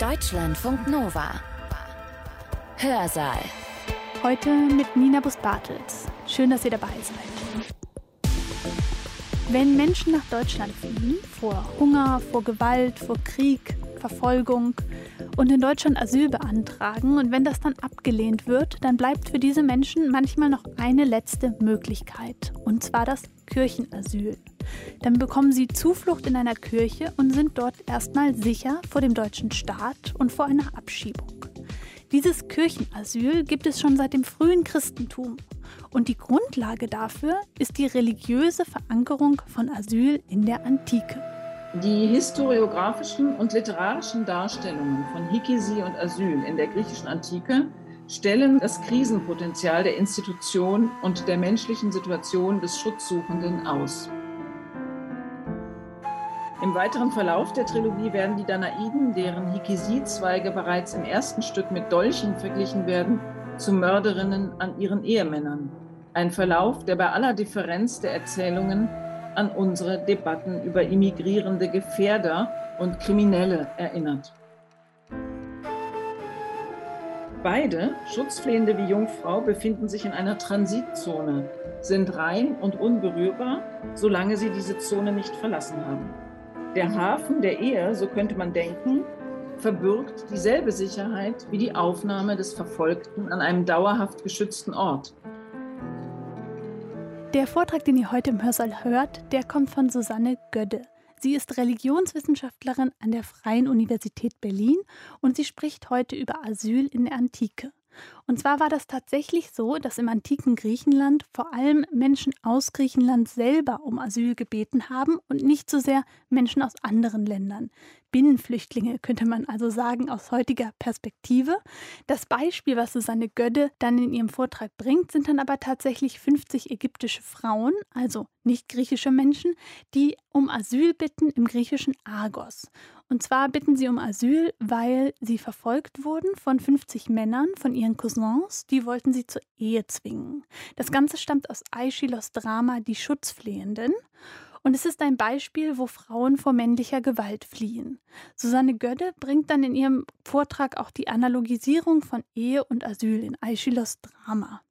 Deutschlandfunk Nova. Hörsaal. Heute mit Nina Bus-Bartels. Schön, dass ihr dabei seid. Wenn Menschen nach Deutschland fliehen, vor Hunger, vor Gewalt, vor Krieg, Verfolgung und in Deutschland Asyl beantragen und wenn das dann abgelehnt wird, dann bleibt für diese Menschen manchmal noch eine letzte Möglichkeit, und zwar das Kirchenasyl. Dann bekommen sie Zuflucht in einer Kirche und sind dort erstmal sicher vor dem deutschen Staat und vor einer Abschiebung. Dieses Kirchenasyl gibt es schon seit dem frühen Christentum. Und die Grundlage dafür ist die religiöse Verankerung von Asyl in der Antike. Die historiografischen und literarischen Darstellungen von Hikisi und Asyl in der griechischen Antike stellen das Krisenpotenzial der Institution und der menschlichen Situation des Schutzsuchenden aus. Im weiteren Verlauf der Trilogie werden die Danaiden, deren Hikisi-Zweige bereits im ersten Stück mit Dolchen verglichen werden, zu Mörderinnen an ihren Ehemännern. Ein Verlauf, der bei aller Differenz der Erzählungen an unsere Debatten über immigrierende Gefährder und Kriminelle erinnert. Beide, Schutzflehende wie Jungfrau, befinden sich in einer Transitzone, sind rein und unberührbar, solange sie diese Zone nicht verlassen haben. Der Hafen der Ehe, so könnte man denken, verbürgt dieselbe Sicherheit wie die Aufnahme des Verfolgten an einem dauerhaft geschützten Ort. Der Vortrag, den ihr heute im Hörsaal hört, der kommt von Susanne Gödde. Sie ist Religionswissenschaftlerin an der Freien Universität Berlin und sie spricht heute über Asyl in der Antike. Und zwar war das tatsächlich so, dass im antiken Griechenland vor allem Menschen aus Griechenland selber um Asyl gebeten haben und nicht so sehr Menschen aus anderen Ländern. Binnenflüchtlinge könnte man also sagen aus heutiger Perspektive. Das Beispiel, was Susanne Gödde dann in ihrem Vortrag bringt, sind dann aber tatsächlich 50 ägyptische Frauen, also nicht griechische Menschen, die um Asyl bitten im griechischen Argos. Und zwar bitten sie um Asyl, weil sie verfolgt wurden von 50 Männern, von ihren Cousins, die wollten sie zur Ehe zwingen. Das Ganze stammt aus Aeschylos Drama Die Schutzflehenden. Und es ist ein Beispiel, wo Frauen vor männlicher Gewalt fliehen. Susanne Gödde bringt dann in ihrem Vortrag auch die Analogisierung von Ehe und Asyl in Aeschylos Drama.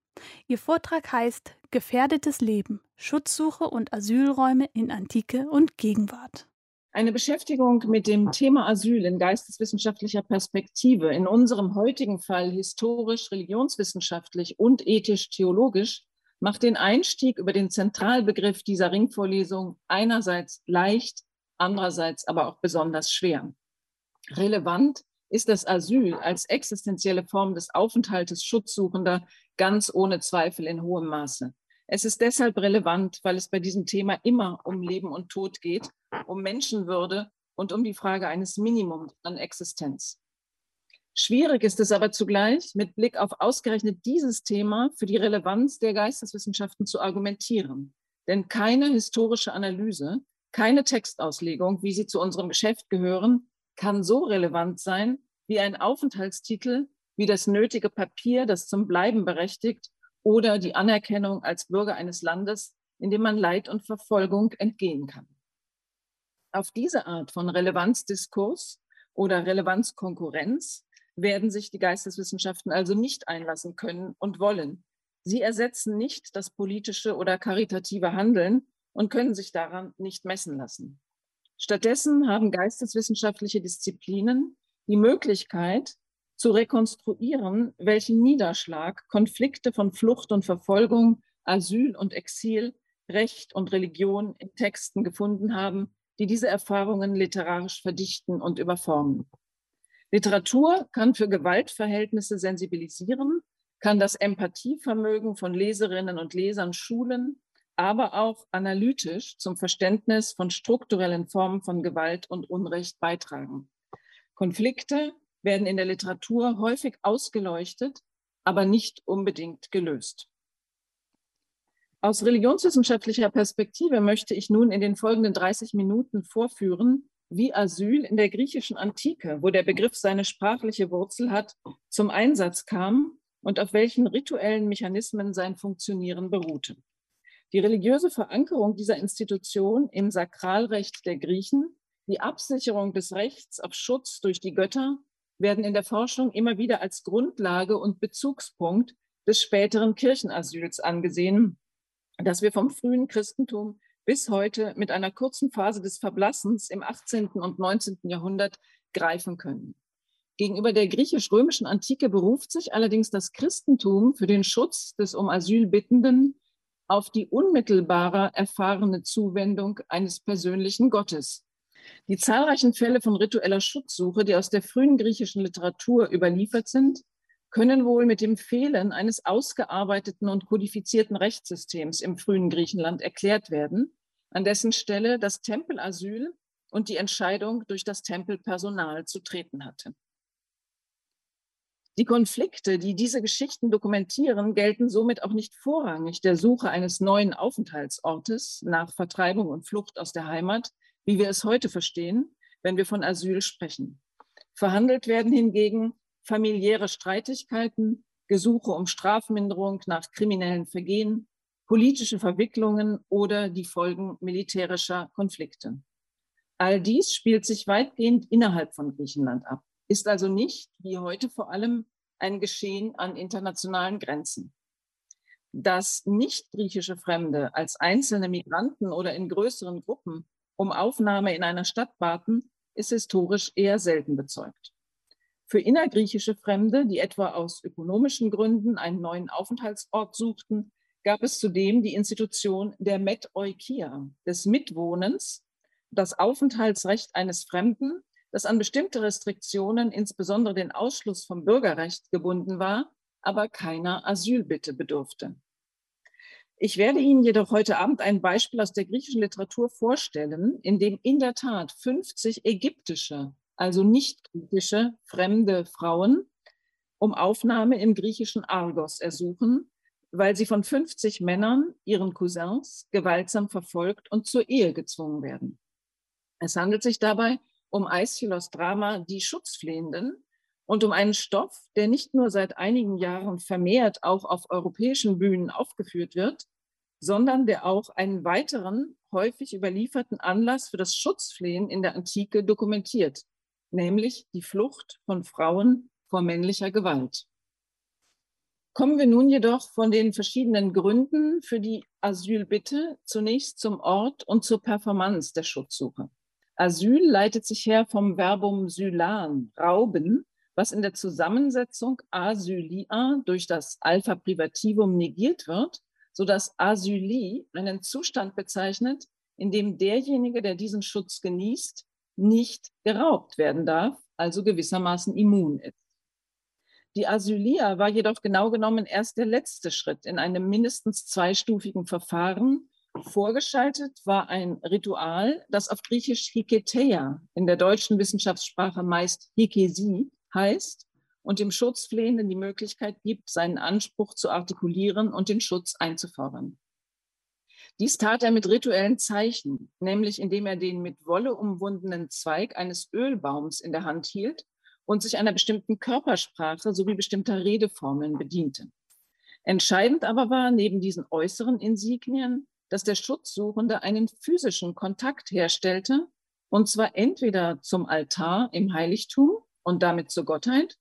Ihr Vortrag heißt Gefährdetes Leben, Schutzsuche und Asylräume in Antike und Gegenwart. Eine Beschäftigung mit dem Thema Asyl in geisteswissenschaftlicher Perspektive, in unserem heutigen Fall historisch, religionswissenschaftlich und ethisch-theologisch, macht den Einstieg über den Zentralbegriff dieser Ringvorlesung einerseits leicht, andererseits aber auch besonders schwer. Relevant ist das Asyl als existenzielle Form des Aufenthaltes Schutzsuchender ganz ohne Zweifel in hohem Maße. Es ist deshalb relevant, weil es bei diesem Thema immer um Leben und Tod geht, um Menschenwürde und um die Frage eines Minimums an Existenz. Schwierig ist es aber zugleich, mit Blick auf ausgerechnet dieses Thema für die Relevanz der Geisteswissenschaften zu argumentieren. Denn keine historische Analyse, keine Textauslegung, wie sie zu unserem Geschäft gehören, kann so relevant sein wie ein Aufenthaltstitel, wie das nötige Papier, das zum Bleiben berechtigt oder die Anerkennung als Bürger eines Landes, in dem man Leid und Verfolgung entgehen kann. Auf diese Art von Relevanzdiskurs oder Relevanzkonkurrenz werden sich die Geisteswissenschaften also nicht einlassen können und wollen. Sie ersetzen nicht das politische oder karitative Handeln und können sich daran nicht messen lassen. Stattdessen haben geisteswissenschaftliche Disziplinen die Möglichkeit, zu rekonstruieren, welchen Niederschlag Konflikte von Flucht und Verfolgung, Asyl und Exil, Recht und Religion in Texten gefunden haben, die diese Erfahrungen literarisch verdichten und überformen. Literatur kann für Gewaltverhältnisse sensibilisieren, kann das Empathievermögen von Leserinnen und Lesern schulen, aber auch analytisch zum Verständnis von strukturellen Formen von Gewalt und Unrecht beitragen. Konflikte werden in der Literatur häufig ausgeleuchtet, aber nicht unbedingt gelöst. Aus religionswissenschaftlicher Perspektive möchte ich nun in den folgenden 30 Minuten vorführen, wie Asyl in der griechischen Antike, wo der Begriff seine sprachliche Wurzel hat, zum Einsatz kam und auf welchen rituellen Mechanismen sein Funktionieren beruhte. Die religiöse Verankerung dieser Institution im Sakralrecht der Griechen, die Absicherung des Rechts auf Schutz durch die Götter werden in der Forschung immer wieder als Grundlage und Bezugspunkt des späteren Kirchenasyls angesehen, das wir vom frühen Christentum bis heute mit einer kurzen Phase des Verblassens im 18. und 19. Jahrhundert greifen können. Gegenüber der griechisch-römischen Antike beruft sich allerdings das Christentum für den Schutz des um Asyl Bittenden auf die unmittelbare erfahrene Zuwendung eines persönlichen Gottes. Die zahlreichen Fälle von ritueller Schutzsuche, die aus der frühen griechischen Literatur überliefert sind, können wohl mit dem Fehlen eines ausgearbeiteten und kodifizierten Rechtssystems im frühen Griechenland erklärt werden, an dessen Stelle das Tempelasyl und die Entscheidung durch das Tempelpersonal zu treten hatte. Die Konflikte, die diese Geschichten dokumentieren, gelten somit auch nicht vorrangig der Suche eines neuen Aufenthaltsortes nach Vertreibung und Flucht aus der Heimat, wie wir es heute verstehen, wenn wir von Asyl sprechen. Verhandelt werden hingegen familiäre Streitigkeiten, Gesuche um Strafminderung nach kriminellen Vergehen, politische Verwicklungen oder die Folgen militärischer Konflikte. All dies spielt sich weitgehend innerhalb von Griechenland ab, ist also nicht, wie heute vor allem, ein Geschehen an internationalen Grenzen. Dass nicht griechische Fremde als einzelne Migranten oder in größeren Gruppen um Aufnahme in einer Stadt baten, ist historisch eher selten bezeugt. Für innergriechische Fremde, die etwa aus ökonomischen Gründen einen neuen Aufenthaltsort suchten, gab es zudem die Institution der Metoikia, des Mitwohnens, das Aufenthaltsrecht eines Fremden, das an bestimmte Restriktionen, insbesondere den Ausschluss vom Bürgerrecht gebunden war, aber keiner Asylbitte bedurfte. Ich werde Ihnen jedoch heute Abend ein Beispiel aus der griechischen Literatur vorstellen, in dem in der Tat 50 ägyptische, also nicht griechische, fremde Frauen um Aufnahme im griechischen Argos ersuchen, weil sie von 50 Männern, ihren Cousins, gewaltsam verfolgt und zur Ehe gezwungen werden. Es handelt sich dabei um Aeschylus Drama Die Schutzflehenden, und um einen Stoff, der nicht nur seit einigen Jahren vermehrt auch auf europäischen Bühnen aufgeführt wird, sondern der auch einen weiteren, häufig überlieferten Anlass für das Schutzflehen in der Antike dokumentiert, nämlich die Flucht von Frauen vor männlicher Gewalt. Kommen wir nun jedoch von den verschiedenen Gründen für die Asylbitte zunächst zum Ort und zur Performance der Schutzsuche. Asyl leitet sich her vom Verbum sylan, rauben, was in der Zusammensetzung Asylia durch das Alpha Privativum negiert wird, sodass Asyli einen Zustand bezeichnet, in dem derjenige, der diesen Schutz genießt, nicht geraubt werden darf, also gewissermaßen immun ist. Die Asylia war jedoch genau genommen erst der letzte Schritt in einem mindestens zweistufigen Verfahren. Vorgeschaltet war ein Ritual, das auf Griechisch Hiketeia, in der deutschen Wissenschaftssprache meist Hikesi, heißt und dem Schutzflehenden die Möglichkeit gibt, seinen Anspruch zu artikulieren und den Schutz einzufordern. Dies tat er mit rituellen Zeichen, nämlich indem er den mit Wolle umwundenen Zweig eines Ölbaums in der Hand hielt und sich einer bestimmten Körpersprache sowie bestimmter Redeformeln bediente. Entscheidend aber war neben diesen äußeren Insignien, dass der Schutzsuchende einen physischen Kontakt herstellte, und zwar entweder zum Altar im Heiligtum und damit zur Gottheit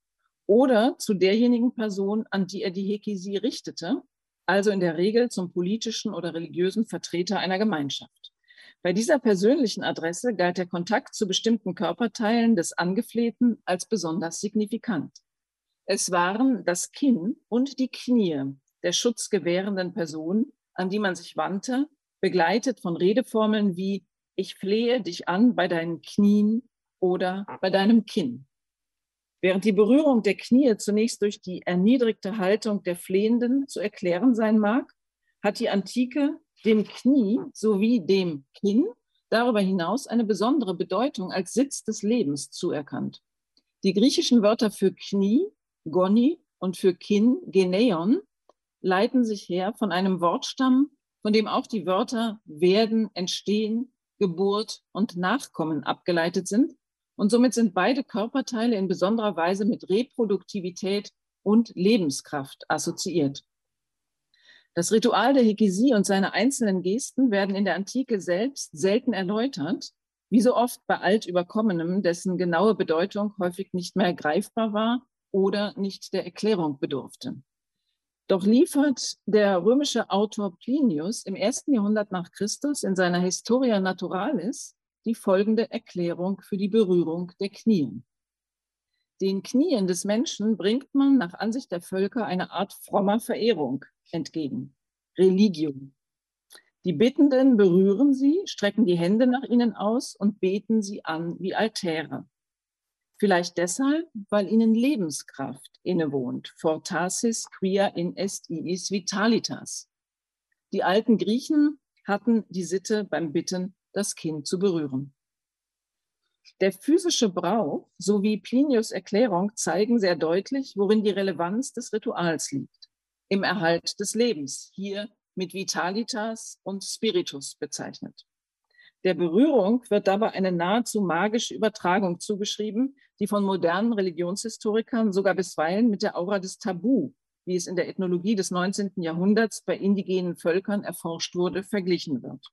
oder zu derjenigen Person, an die er die Hekesi richtete, also in der Regel zum politischen oder religiösen Vertreter einer Gemeinschaft. Bei dieser persönlichen Adresse galt der Kontakt zu bestimmten Körperteilen des Angeflehten als besonders signifikant. Es waren das Kinn und die Knie der schutzgewährenden Person, an die man sich wandte, begleitet von Redeformeln wie Ich flehe dich an bei deinen Knien oder bei deinem Kinn. Während die Berührung der Knie zunächst durch die erniedrigte Haltung der Flehenden zu erklären sein mag, hat die Antike dem Knie sowie dem Kinn darüber hinaus eine besondere Bedeutung als Sitz des Lebens zuerkannt. Die griechischen Wörter für Knie, Goni, und für Kinn, Geneion, leiten sich her von einem Wortstamm, von dem auch die Wörter werden, entstehen, Geburt und Nachkommen abgeleitet sind und somit sind beide Körperteile in besonderer Weise mit Reproduktivität und Lebenskraft assoziiert. Das Ritual der Hikisi und seine einzelnen Gesten werden in der Antike selbst selten erläutert, Wie so oft bei Altüberkommenem, dessen genaue Bedeutung häufig nicht mehr greifbar war oder nicht der Erklärung bedurfte. Doch liefert der römische Autor Plinius im ersten Jahrhundert nach Christus in seiner Historia Naturalis die folgende Erklärung für die Berührung der Knien. Den Knien des Menschen bringt man nach Ansicht der Völker eine Art frommer Verehrung entgegen, Religium. Die Bittenden berühren sie, strecken die Hände nach ihnen aus und beten sie an wie Altäre. Vielleicht deshalb, weil ihnen Lebenskraft innewohnt, fortasis quia in est iis vitalitas. Die alten Griechen hatten die Sitte beim Bitten, das Kind zu berühren. Der physische Brauch sowie Plinius Erklärung zeigen sehr deutlich, worin die Relevanz des Rituals liegt. Im Erhalt des Lebens, hier mit Vitalitas und Spiritus bezeichnet. Der Berührung wird dabei eine nahezu magische Übertragung zugeschrieben, die von modernen Religionshistorikern sogar bisweilen mit der Aura des Tabu, wie es in der Ethnologie des 19. Jahrhunderts bei indigenen Völkern erforscht wurde, verglichen wird.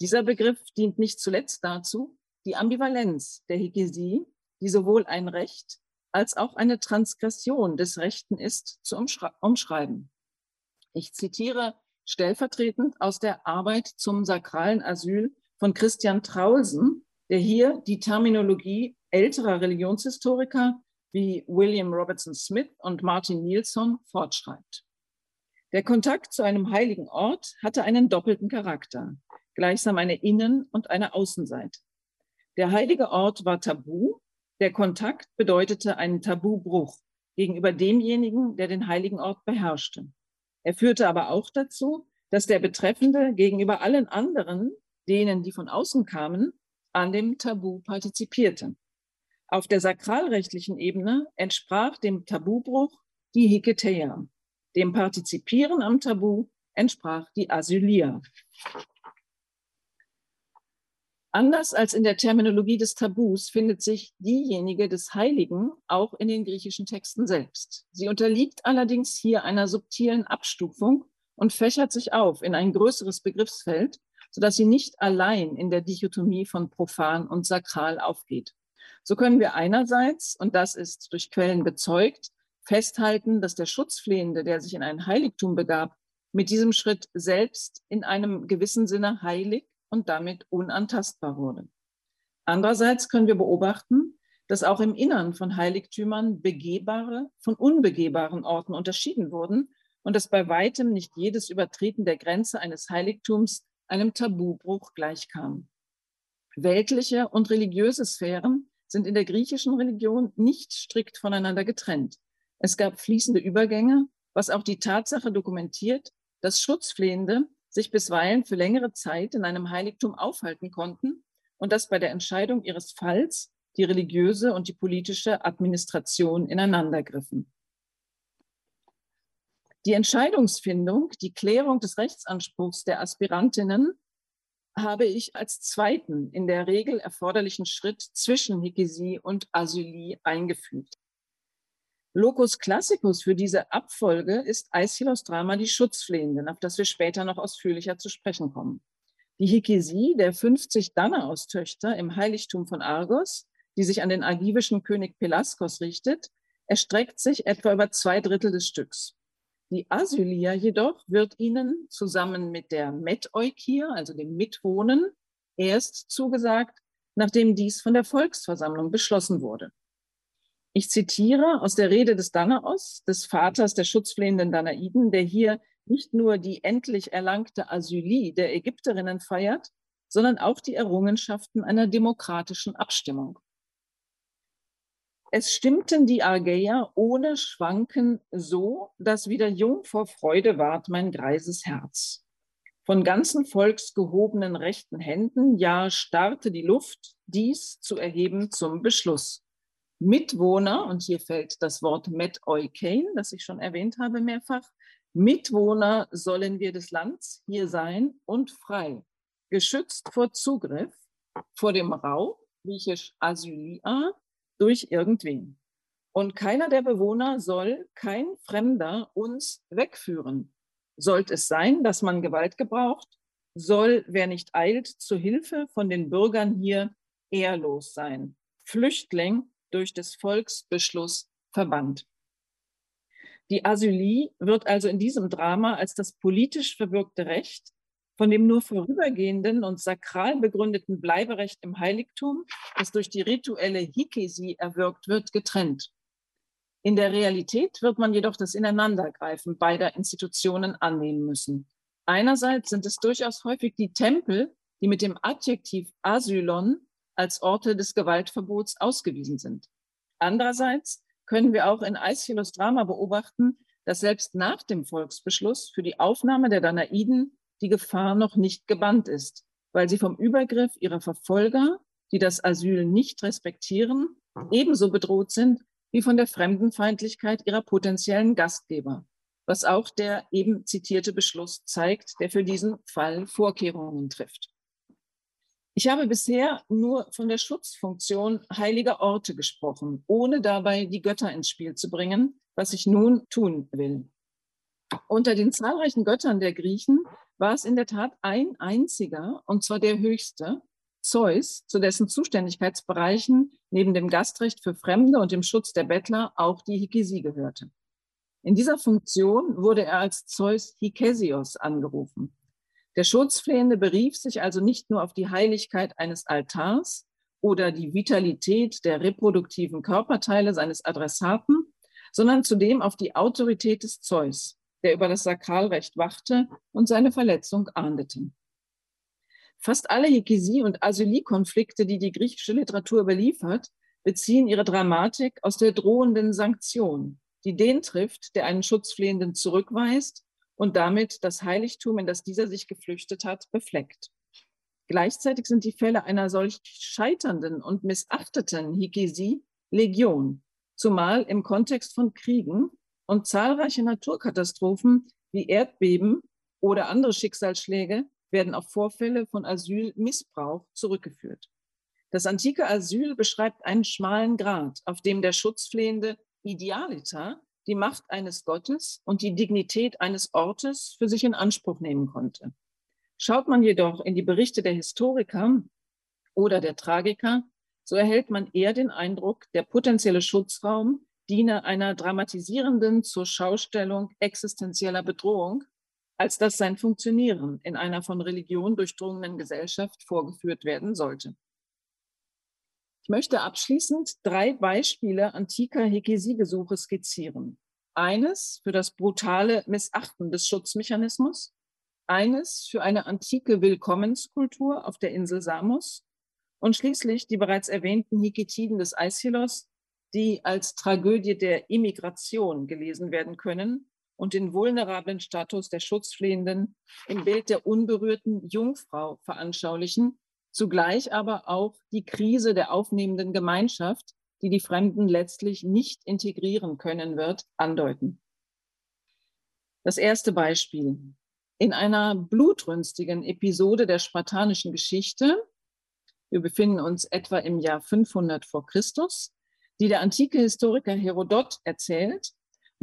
Dieser Begriff dient nicht zuletzt dazu, die Ambivalenz der Hegesie, die sowohl ein Recht als auch eine Transgression des Rechten ist, zu umschreiben. Ich zitiere stellvertretend aus der Arbeit zum sakralen Asyl von Christian Traulsen, der hier die Terminologie älterer Religionshistoriker wie William Robertson Smith und Martin Nielsen fortschreibt. Der Kontakt zu einem heiligen Ort hatte einen doppelten Charakter, gleichsam eine Innen- und eine Außenseite. Der heilige Ort war tabu. Der Kontakt bedeutete einen Tabubruch gegenüber demjenigen, der den heiligen Ort beherrschte. Er führte aber auch dazu, dass der Betreffende gegenüber allen anderen, denen, die von außen kamen, an dem Tabu partizipierte. Auf der sakralrechtlichen Ebene entsprach dem Tabubruch die Hiketeia. Dem Partizipieren am Tabu entsprach die Asylia. Anders als in der Terminologie des Tabus findet sich diejenige des Heiligen auch in den griechischen Texten selbst. Sie unterliegt allerdings hier einer subtilen Abstufung und fächert sich auf in ein größeres Begriffsfeld, sodass sie nicht allein in der Dichotomie von profan und sakral aufgeht. So können wir einerseits, und das ist durch Quellen bezeugt, festhalten, dass der Schutzflehende, der sich in ein Heiligtum begab, mit diesem Schritt selbst in einem gewissen Sinne heilig und damit unantastbar wurde. Andererseits können wir beobachten, dass auch im Innern von Heiligtümern begehbare von unbegehbaren Orten unterschieden wurden und dass bei weitem nicht jedes Übertreten der Grenze eines Heiligtums einem Tabubruch gleichkam. Weltliche und religiöse Sphären sind in der griechischen Religion nicht strikt voneinander getrennt. Es gab fließende Übergänge, was auch die Tatsache dokumentiert, dass Schutzflehende sich bisweilen für längere Zeit in einem Heiligtum aufhalten konnten und dass bei der Entscheidung ihres Falls die religiöse und die politische Administration ineinandergriffen. Die Entscheidungsfindung, die Klärung des Rechtsanspruchs der Aspirantinnen habe ich als zweiten in der Regel erforderlichen Schritt zwischen Hikesie und Asylie eingefügt. Locus classicus für diese Abfolge ist Aeschylus Drama Die Schutzflehenden, auf das wir später noch ausführlicher zu sprechen kommen. Die Hikesie der 50 Danaus-Töchter im Heiligtum von Argos, die sich an den argivischen König Pelaskos richtet, erstreckt sich etwa über zwei Drittel des Stücks. Die Asylia jedoch wird ihnen zusammen mit der Metoikia, also dem Mitwohnen, erst zugesagt, nachdem dies von der Volksversammlung beschlossen wurde. Ich zitiere aus der Rede des Danaos, des Vaters der schutzflehenden Danaiden, der hier nicht nur die endlich erlangte Asylie der Ägypterinnen feiert, sondern auch die Errungenschaften einer demokratischen Abstimmung. Es stimmten die Argeier ohne Schwanken so, dass wieder jung vor Freude ward mein greises Herz. Von ganzen Volks gehobenen rechten Händen, ja, starrte die Luft, dies zu erheben zum Beschluss. Mitwohner, und hier fällt das Wort Met-Eukein, das ich schon erwähnt habe mehrfach, Mitwohner sollen wir des Landes hier sein und frei, geschützt vor Zugriff, vor dem Raub, griechisch Asylia, durch irgendwen. Und keiner der Bewohner soll, kein Fremder, uns wegführen. Sollte es sein, dass man Gewalt gebraucht, soll, wer nicht eilt, zu Hilfe von den Bürgern hier ehrlos sein. Flüchtling durch des Volks Beschluss verbannt. Die Asylie wird also in diesem Drama als das politisch verbürgte Recht von dem nur vorübergehenden und sakral begründeten Bleiberecht im Heiligtum, das durch die rituelle Hikesi erwirkt wird, getrennt. In der Realität wird man jedoch das Ineinandergreifen beider Institutionen annehmen müssen. Einerseits sind es durchaus häufig die Tempel, die mit dem Adjektiv Asylon als Orte des Gewaltverbots ausgewiesen sind. Andererseits können wir auch in Aeschylus Drama beobachten, dass selbst nach dem Volksbeschluss für die Aufnahme der Danaiden die Gefahr noch nicht gebannt ist, weil sie vom Übergriff ihrer Verfolger, die das Asyl nicht respektieren, ebenso bedroht sind wie von der Fremdenfeindlichkeit ihrer potenziellen Gastgeber, was auch der eben zitierte Beschluss zeigt, der für diesen Fall Vorkehrungen trifft. Ich habe bisher nur von der Schutzfunktion heiliger Orte gesprochen, ohne dabei die Götter ins Spiel zu bringen, was ich nun tun will. Unter den zahlreichen Göttern der Griechen war es in der Tat ein einziger, und zwar der höchste, Zeus, zu dessen Zuständigkeitsbereichen neben dem Gastrecht für Fremde und dem Schutz der Bettler auch die Hikesi gehörte. In dieser Funktion wurde er als Zeus Hikesios angerufen. Der Schutzflehende berief sich also nicht nur auf die Heiligkeit eines Altars oder die Vitalität der reproduktiven Körperteile seines Adressaten, sondern zudem auf die Autorität des Zeus, der über das Sakralrecht wachte und seine Verletzung ahndete. Fast alle Hikisi- und Asylie-Konflikte, die die griechische Literatur überliefert, beziehen ihre Dramatik aus der drohenden Sanktion, die den trifft, der einen Schutzflehenden zurückweist und damit das Heiligtum, in das dieser sich geflüchtet hat, befleckt. Gleichzeitig sind die Fälle einer solch scheiternden und missachteten Hikisi Legion, zumal im Kontext von Kriegen und zahlreiche Naturkatastrophen wie Erdbeben oder andere Schicksalsschläge werden auf Vorfälle von Asylmissbrauch zurückgeführt. Das antike Asyl beschreibt einen schmalen Grat, auf dem der Schutzflehende Idealiter die Macht eines Gottes und die Dignität eines Ortes für sich in Anspruch nehmen konnte. Schaut man jedoch in die Berichte der Historiker oder der Tragiker, so erhält man eher den Eindruck, der potenzielle Schutzraum diene einer dramatisierenden zur Schaustellung existenzieller Bedrohung, als dass sein Funktionieren in einer von Religion durchdrungenen Gesellschaft vorgeführt werden sollte. Ich möchte abschließend drei Beispiele antiker Hegesie-Besuche skizzieren. Eines für das brutale Missachten des Schutzmechanismus, eines für eine antike Willkommenskultur auf der Insel Samos und schließlich die bereits erwähnten Hiketiden des Aeschylus, die als Tragödie der Immigration gelesen werden können und den vulnerablen Status der Schutzflehenden im Bild der unberührten Jungfrau veranschaulichen, zugleich aber auch die Krise der aufnehmenden Gemeinschaft, die die Fremden letztlich nicht integrieren können wird, andeuten. Das erste Beispiel. In einer blutrünstigen Episode der spartanischen Geschichte, wir befinden uns etwa im Jahr 500 vor Christus, die der antike Historiker Herodot erzählt,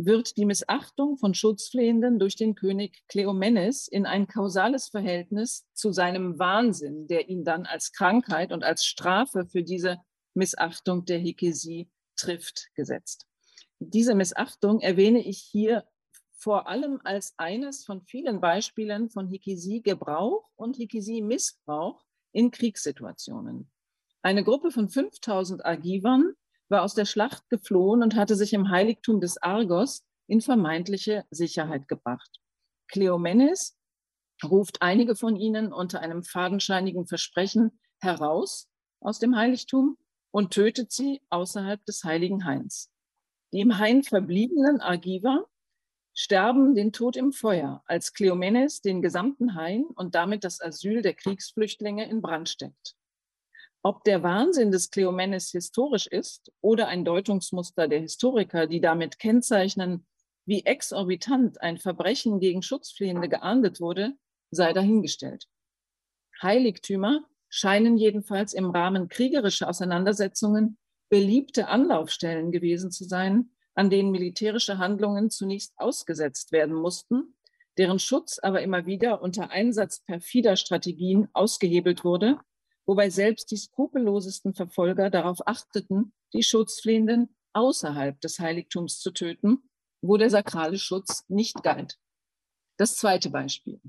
wird die Missachtung von Schutzflehenden durch den König Kleomenes in ein kausales Verhältnis zu seinem Wahnsinn, der ihn dann als Krankheit und als Strafe für diese Missachtung der Hikesie trifft, gesetzt. Diese Missachtung erwähne ich hier vor allem als eines von vielen Beispielen von Hikesie-Gebrauch und Hikesie-Missbrauch in Kriegssituationen. Eine Gruppe von 5000 Agivern war aus der Schlacht geflohen und hatte sich im Heiligtum des Argos in vermeintliche Sicherheit gebracht. Kleomenes ruft einige von ihnen unter einem fadenscheinigen Versprechen heraus aus dem Heiligtum und tötet sie außerhalb des heiligen Hains. Die im Hain verbliebenen Argiver sterben den Tod im Feuer, als Kleomenes den gesamten Hain und damit das Asyl der Kriegsflüchtlinge in Brand steckt. Ob der Wahnsinn des Kleomenes historisch ist oder ein Deutungsmuster der Historiker, die damit kennzeichnen, wie exorbitant ein Verbrechen gegen Schutzflehende geahndet wurde, sei dahingestellt. Heiligtümer scheinen jedenfalls im Rahmen kriegerischer Auseinandersetzungen beliebte Anlaufstellen gewesen zu sein, an denen militärische Handlungen zunächst ausgesetzt werden mussten, deren Schutz aber immer wieder unter Einsatz perfider Strategien ausgehebelt wurde, wobei selbst die skrupellosesten Verfolger darauf achteten, die Schutzflehenden außerhalb des Heiligtums zu töten, wo der sakrale Schutz nicht galt. Das zweite Beispiel,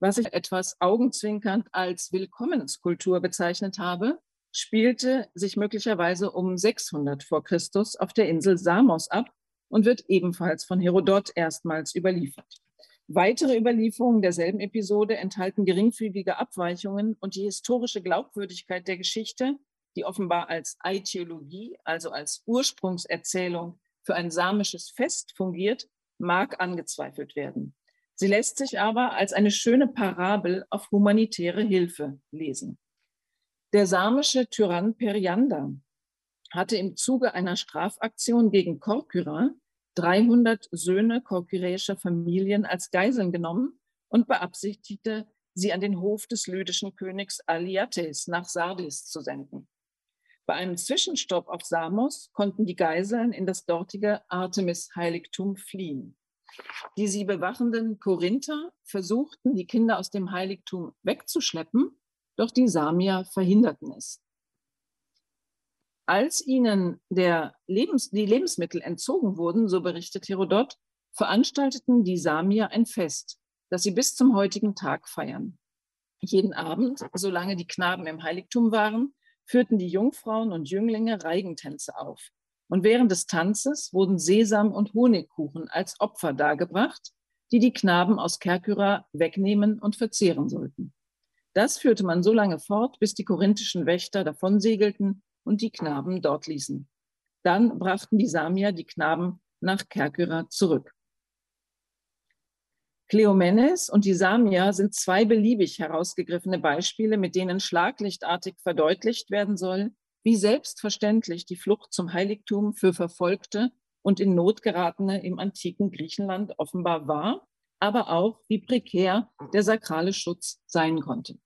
was ich etwas augenzwinkernd als Willkommenskultur bezeichnet habe, spielte sich möglicherweise um 600 vor Christus auf der Insel Samos ab und wird ebenfalls von Herodot erstmals überliefert. Weitere Überlieferungen derselben Episode enthalten geringfügige Abweichungen und die historische Glaubwürdigkeit der Geschichte, die offenbar als Aitiologie, also als Ursprungserzählung für ein samisches Fest fungiert, mag angezweifelt werden. Sie lässt sich aber als eine schöne Parabel auf humanitäre Hilfe lesen. Der samische Tyrann Periander hatte im Zuge einer Strafaktion gegen Korkyra 300 Söhne korkyräischer Familien als Geiseln genommen und beabsichtigte, sie an den Hof des lydischen Königs Aliates nach Sardis zu senden. Bei einem Zwischenstopp auf Samos konnten die Geiseln in das dortige Artemis-Heiligtum fliehen. Die sie bewachenden Korinther versuchten, die Kinder aus dem Heiligtum wegzuschleppen, doch die Samier verhinderten es als ihnen Lebens, die Lebensmittel entzogen wurden, so berichtet Herodot, veranstalteten die Samier ein Fest, das sie bis zum heutigen Tag feiern. Jeden Abend, solange die Knaben im Heiligtum waren, führten die Jungfrauen und Jünglinge Reigentänze auf. Und während des Tanzes wurden Sesam und Honigkuchen als Opfer dargebracht, die die Knaben aus Kerkyra wegnehmen und verzehren sollten. Das führte man so lange fort, bis die korinthischen Wächter davonsegelten und die Knaben dort ließen. Dann brachten die Samier die Knaben nach Kerkyra zurück. Kleomenes und die Samier sind zwei beliebig herausgegriffene Beispiele, mit denen schlaglichtartig verdeutlicht werden soll, wie selbstverständlich die Flucht zum Heiligtum für Verfolgte und in Not geratene im antiken Griechenland offenbar war, aber auch wie prekär der sakrale Schutz sein konnte.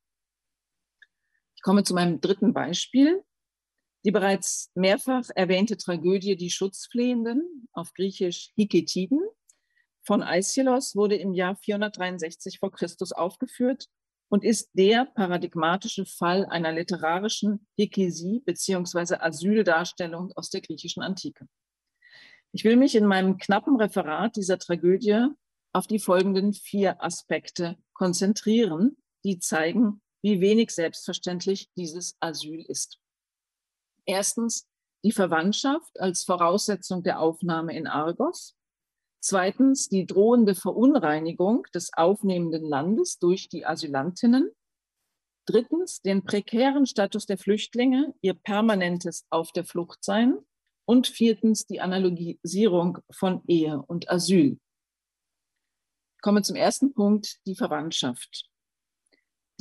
Ich komme zu meinem dritten Beispiel. Die bereits mehrfach erwähnte Tragödie Die Schutzflehenden, auf Griechisch Hiketiden, von Aeschylus wurde im Jahr 463 vor Christus aufgeführt und ist der paradigmatische Fall einer literarischen Hekesie bzw. Asyldarstellung aus der griechischen Antike. Ich will mich in meinem knappen Referat dieser Tragödie auf die folgenden vier Aspekte konzentrieren, die zeigen, wie wenig selbstverständlich dieses Asyl ist. Erstens die Verwandtschaft als Voraussetzung der Aufnahme in Argos. Zweitens die drohende Verunreinigung des aufnehmenden Landes durch die Asylantinnen. Drittens den prekären Status der Flüchtlinge, ihr permanentes Auf der Flucht sein. Und viertens die Analogisierung von Ehe und Asyl. Ich komme zum ersten Punkt, die Verwandtschaft.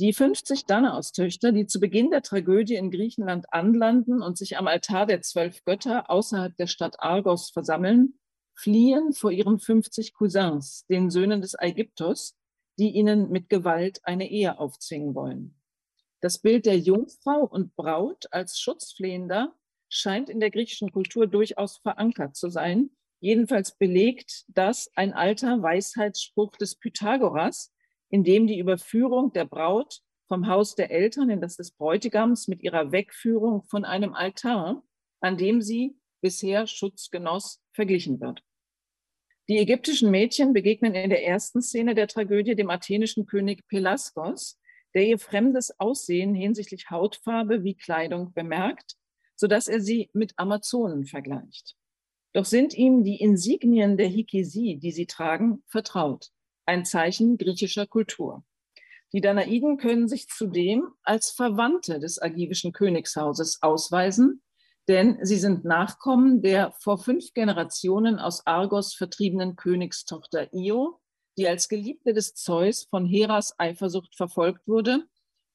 Die 50 Danaus-Töchter, die zu Beginn der Tragödie in Griechenland anlanden und sich am Altar der zwölf Götter außerhalb der Stadt Argos versammeln, fliehen vor ihren 50 Cousins, den Söhnen des Ägyptos, die ihnen mit Gewalt eine Ehe aufzwingen wollen. Das Bild der Jungfrau und Braut als Schutzflehender scheint in der griechischen Kultur durchaus verankert zu sein. Jedenfalls belegt das ein alter Weisheitsspruch des Pythagoras, in dem die Überführung der Braut vom Haus der Eltern in das des Bräutigams mit ihrer Wegführung von einem Altar, an dem sie bisher Schutz genoss, verglichen wird. Die ägyptischen Mädchen begegnen in der ersten Szene der Tragödie dem athenischen König Pelasgos, der ihr fremdes Aussehen hinsichtlich Hautfarbe wie Kleidung bemerkt, sodass er sie mit Amazonen vergleicht. Doch sind ihm die Insignien der Hikesie, die sie tragen, vertraut ein Zeichen griechischer Kultur. Die Danaiden können sich zudem als Verwandte des agivischen Königshauses ausweisen, denn sie sind Nachkommen der vor fünf Generationen aus Argos vertriebenen Königstochter Io, die als Geliebte des Zeus von Heras Eifersucht verfolgt wurde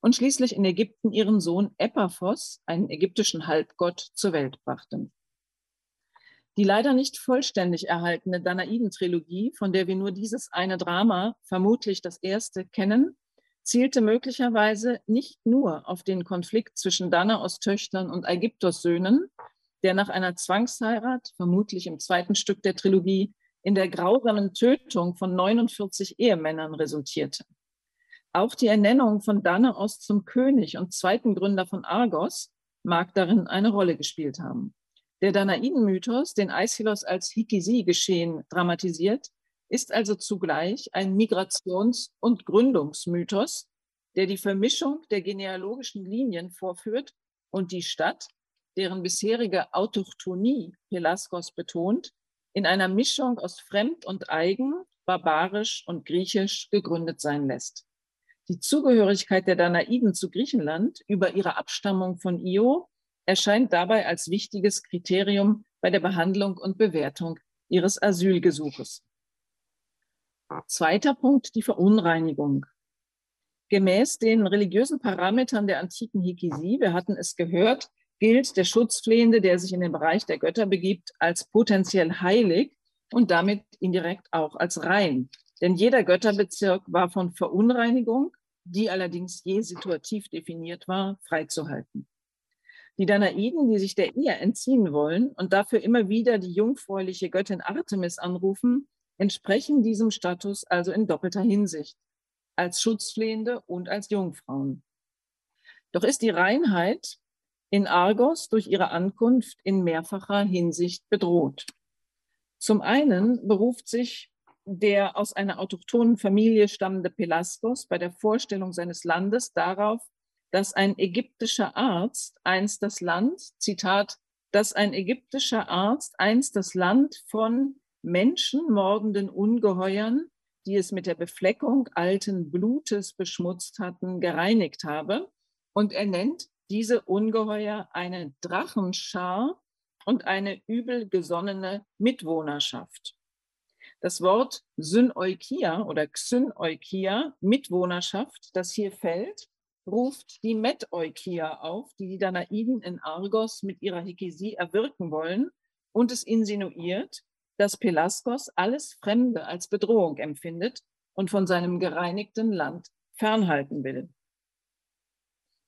und schließlich in Ägypten ihren Sohn Epaphos, einen ägyptischen Halbgott, zur Welt brachte. Die leider nicht vollständig erhaltene Danaiden-Trilogie, von der wir nur dieses eine Drama, vermutlich das erste, kennen, zielte möglicherweise nicht nur auf den Konflikt zwischen Danaos Töchtern und Ägyptos Söhnen, der nach einer Zwangsheirat, vermutlich im zweiten Stück der Trilogie, in der grausamen Tötung von 49 Ehemännern resultierte. Auch die Ernennung von Danaos zum König und zweiten Gründer von Argos mag darin eine Rolle gespielt haben. Der Danaiden-Mythos, den Aeschylus als Hikisi-Geschehen dramatisiert, ist also zugleich ein Migrations- und Gründungsmythos, der die Vermischung der genealogischen Linien vorführt und die Stadt, deren bisherige Autochtonie Pelasgos betont, in einer Mischung aus Fremd und Eigen, Barbarisch und Griechisch gegründet sein lässt. Die Zugehörigkeit der Danaiden zu Griechenland über ihre Abstammung von Io erscheint dabei als wichtiges Kriterium bei der Behandlung und Bewertung ihres Asylgesuches. Zweiter Punkt, die Verunreinigung. Gemäß den religiösen Parametern der antiken Hikisi, wir hatten es gehört, gilt der Schutzflehende, der sich in den Bereich der Götter begibt, als potenziell heilig und damit indirekt auch als rein. Denn jeder Götterbezirk war von Verunreinigung, die allerdings je situativ definiert war, freizuhalten. Die Danaiden, die sich der Ehe entziehen wollen und dafür immer wieder die jungfräuliche Göttin Artemis anrufen, entsprechen diesem Status also in doppelter Hinsicht, als Schutzflehende und als Jungfrauen. Doch ist die Reinheit in Argos durch ihre Ankunft in mehrfacher Hinsicht bedroht. Zum einen beruft sich der aus einer autochthonen Familie stammende Pelasgos bei der Vorstellung seines Landes darauf, dass ein ägyptischer Arzt einst das Land, Zitat, dass ein ägyptischer Arzt einst das Land von menschenmordenden Ungeheuern, die es mit der Befleckung alten Blutes beschmutzt hatten, gereinigt habe. Und er nennt diese Ungeheuer eine Drachenschar und eine übel gesonnene Mitwohnerschaft. Das Wort Syneukia oder Xyneukia, Mitwohnerschaft, das hier fällt, ruft die Meteukia auf, die die Danaiden in Argos mit ihrer Hekesie erwirken wollen und es insinuiert, dass Pelasgos alles Fremde als Bedrohung empfindet und von seinem gereinigten Land fernhalten will.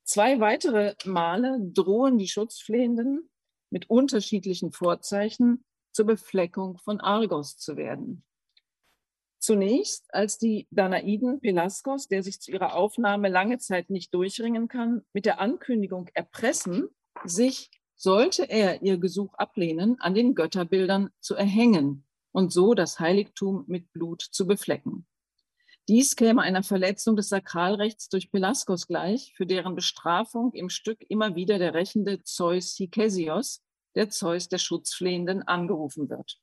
Zwei weitere Male drohen die Schutzflehenden mit unterschiedlichen Vorzeichen zur Befleckung von Argos zu werden. Zunächst, als die Danaiden Pelasgos, der sich zu ihrer Aufnahme lange Zeit nicht durchringen kann, mit der Ankündigung erpressen, sich sollte er ihr Gesuch ablehnen, an den Götterbildern zu erhängen und so das Heiligtum mit Blut zu beflecken. Dies käme einer Verletzung des Sakralrechts durch Pelasgos gleich, für deren Bestrafung im Stück immer wieder der rächende Zeus Hikesios, der Zeus der Schutzflehenden, angerufen wird.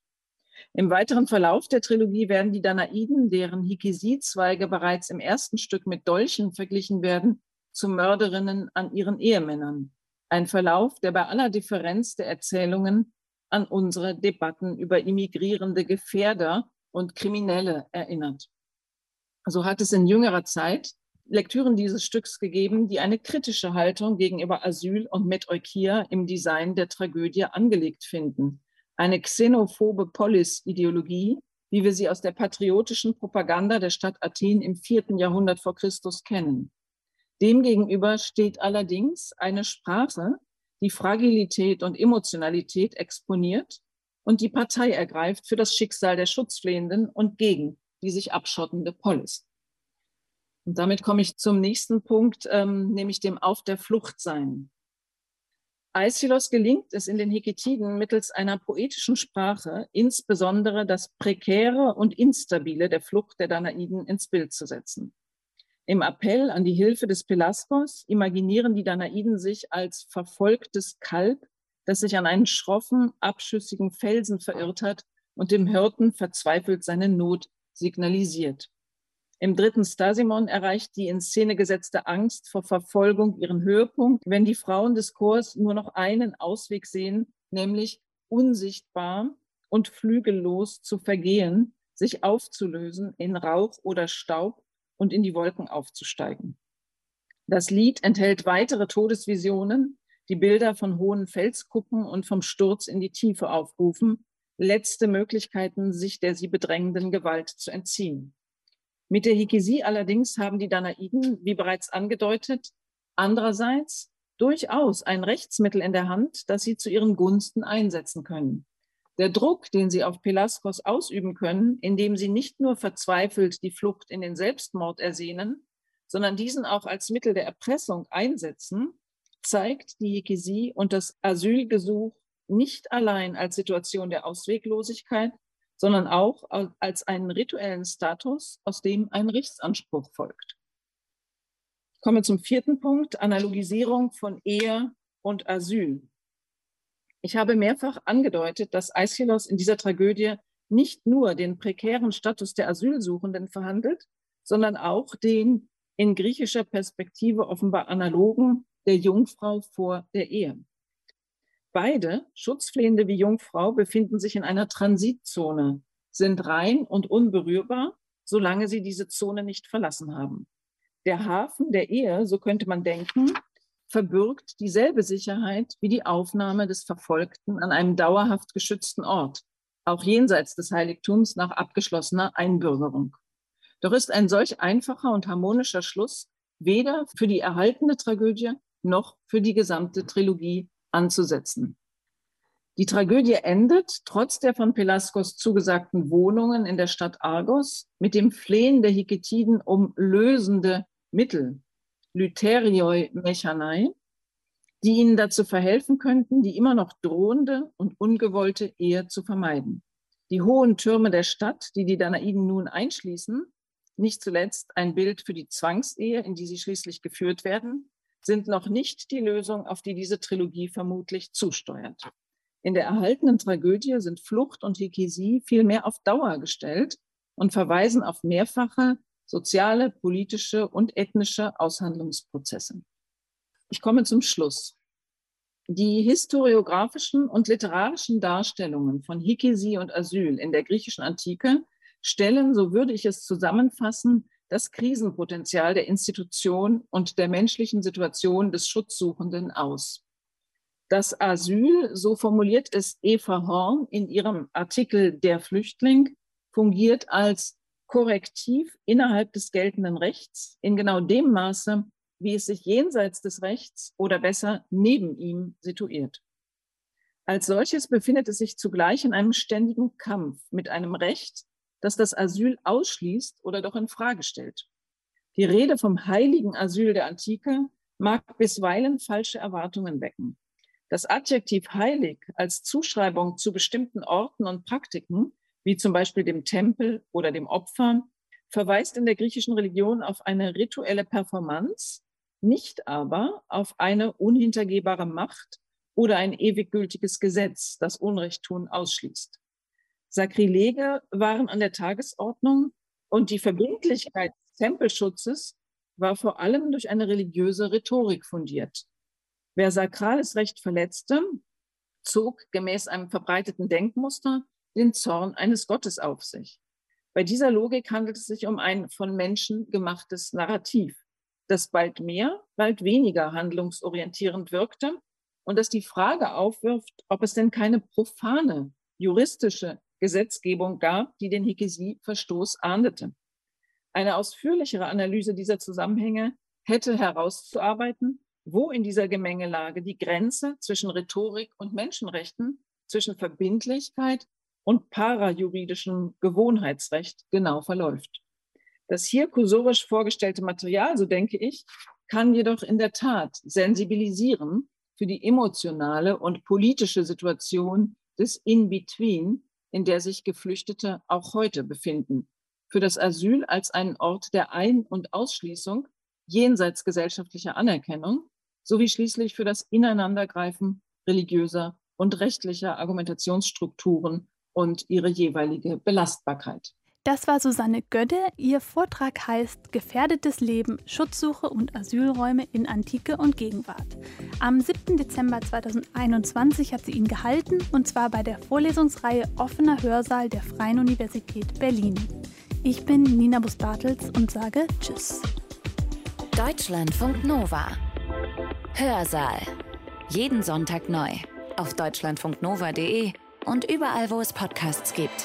Im weiteren Verlauf der Trilogie werden die Danaiden, deren Hikisi-Zweige bereits im ersten Stück mit Dolchen verglichen werden, zu Mörderinnen an ihren Ehemännern. Ein Verlauf, der bei aller Differenz der Erzählungen an unsere Debatten über immigrierende Gefährder und Kriminelle erinnert. So hat es in jüngerer Zeit Lektüren dieses Stücks gegeben, die eine kritische Haltung gegenüber Asyl und Meteukia im Design der Tragödie angelegt finden. Eine xenophobe Polis-Ideologie, wie wir sie aus der patriotischen Propaganda der Stadt Athen im vierten Jahrhundert vor Christus kennen. Demgegenüber steht allerdings eine Sprache, die Fragilität und Emotionalität exponiert und die Partei ergreift für das Schicksal der Schutzflehenden und gegen die sich abschottende Polis. Und damit komme ich zum nächsten Punkt, ähm, nämlich dem Auf der Flucht sein. Aeschylus gelingt es in den Heketiden mittels einer poetischen Sprache, insbesondere das Prekäre und Instabile der Flucht der Danaiden ins Bild zu setzen. Im Appell an die Hilfe des Pelasgos imaginieren die Danaiden sich als verfolgtes Kalb, das sich an einen schroffen, abschüssigen Felsen verirrt hat und dem Hirten verzweifelt seine Not signalisiert. Im dritten Stasimon erreicht die in Szene gesetzte Angst vor Verfolgung ihren Höhepunkt, wenn die Frauen des Chors nur noch einen Ausweg sehen, nämlich unsichtbar und flügellos zu vergehen, sich aufzulösen in Rauch oder Staub und in die Wolken aufzusteigen. Das Lied enthält weitere Todesvisionen, die Bilder von hohen Felskuppen und vom Sturz in die Tiefe aufrufen, letzte Möglichkeiten, sich der sie bedrängenden Gewalt zu entziehen. Mit der Hikisi allerdings haben die Danaiden, wie bereits angedeutet, andererseits durchaus ein Rechtsmittel in der Hand, das sie zu ihren Gunsten einsetzen können. Der Druck, den sie auf Pelasgos ausüben können, indem sie nicht nur verzweifelt die Flucht in den Selbstmord ersehnen, sondern diesen auch als Mittel der Erpressung einsetzen, zeigt die Hikisi und das Asylgesuch nicht allein als Situation der Ausweglosigkeit, sondern auch als einen rituellen Status, aus dem ein Rechtsanspruch folgt. Ich komme zum vierten Punkt, Analogisierung von Ehe und Asyl. Ich habe mehrfach angedeutet, dass Aeschylus in dieser Tragödie nicht nur den prekären Status der Asylsuchenden verhandelt, sondern auch den in griechischer Perspektive offenbar analogen der Jungfrau vor der Ehe. Beide, Schutzflehende wie Jungfrau, befinden sich in einer Transitzone, sind rein und unberührbar, solange sie diese Zone nicht verlassen haben. Der Hafen der Ehe, so könnte man denken, verbürgt dieselbe Sicherheit wie die Aufnahme des Verfolgten an einem dauerhaft geschützten Ort, auch jenseits des Heiligtums nach abgeschlossener Einbürgerung. Doch ist ein solch einfacher und harmonischer Schluss weder für die erhaltene Tragödie noch für die gesamte Trilogie anzusetzen. Die Tragödie endet, trotz der von Pelasgos zugesagten Wohnungen in der Stadt Argos, mit dem Flehen der Hiketiden um lösende Mittel, Lyterioi Mechanei, die ihnen dazu verhelfen könnten, die immer noch drohende und ungewollte Ehe zu vermeiden. Die hohen Türme der Stadt, die die Danaiden nun einschließen, nicht zuletzt ein Bild für die Zwangsehe, in die sie schließlich geführt werden, sind noch nicht die Lösung, auf die diese Trilogie vermutlich zusteuert. In der erhaltenen Tragödie sind Flucht und Hikisi vielmehr auf Dauer gestellt und verweisen auf mehrfache soziale, politische und ethnische Aushandlungsprozesse. Ich komme zum Schluss. Die historiografischen und literarischen Darstellungen von Hikisi und Asyl in der griechischen Antike stellen, so würde ich es zusammenfassen, das Krisenpotenzial der Institution und der menschlichen Situation des Schutzsuchenden aus. Das Asyl, so formuliert es Eva Horn in ihrem Artikel Der Flüchtling, fungiert als Korrektiv innerhalb des geltenden Rechts in genau dem Maße, wie es sich jenseits des Rechts oder besser neben ihm situiert. Als solches befindet es sich zugleich in einem ständigen Kampf mit einem Recht, das das Asyl ausschließt oder doch in Frage stellt. Die Rede vom heiligen Asyl der Antike mag bisweilen falsche Erwartungen wecken. Das Adjektiv heilig als Zuschreibung zu bestimmten Orten und Praktiken, wie zum Beispiel dem Tempel oder dem Opfer, verweist in der griechischen Religion auf eine rituelle Performance, nicht aber auf eine unhintergehbare Macht oder ein ewig gültiges Gesetz, das Unrechttun ausschließt. Sakrilege waren an der Tagesordnung und die Verbindlichkeit des Tempelschutzes war vor allem durch eine religiöse Rhetorik fundiert. Wer sakrales Recht verletzte, zog gemäß einem verbreiteten Denkmuster den Zorn eines Gottes auf sich. Bei dieser Logik handelt es sich um ein von Menschen gemachtes Narrativ, das bald mehr, bald weniger handlungsorientierend wirkte und das die Frage aufwirft, ob es denn keine profane juristische Gesetzgebung gab, die den Hikesi-Verstoß ahndete. Eine ausführlichere Analyse dieser Zusammenhänge hätte herauszuarbeiten, wo in dieser Gemengelage die Grenze zwischen Rhetorik und Menschenrechten, zwischen Verbindlichkeit und parajuridischem Gewohnheitsrecht genau verläuft. Das hier kursorisch vorgestellte Material, so denke ich, kann jedoch in der Tat sensibilisieren für die emotionale und politische Situation des In-Between, in der sich Geflüchtete auch heute befinden, für das Asyl als einen Ort der Ein- und Ausschließung jenseits gesellschaftlicher Anerkennung sowie schließlich für das Ineinandergreifen religiöser und rechtlicher Argumentationsstrukturen und ihre jeweilige Belastbarkeit. Das war Susanne Gödde. Ihr Vortrag heißt Gefährdetes Leben, Schutzsuche und Asylräume in Antike und Gegenwart. Am 7. Dezember 2021 hat sie ihn gehalten und zwar bei der Vorlesungsreihe Offener Hörsaal der Freien Universität Berlin. Ich bin Nina Bus-Bartels und sage Tschüss. Deutschlandfunk Nova. Hörsaal. Jeden Sonntag neu. Auf deutschlandfunknova.de und überall, wo es Podcasts gibt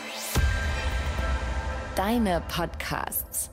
deine Podcasts.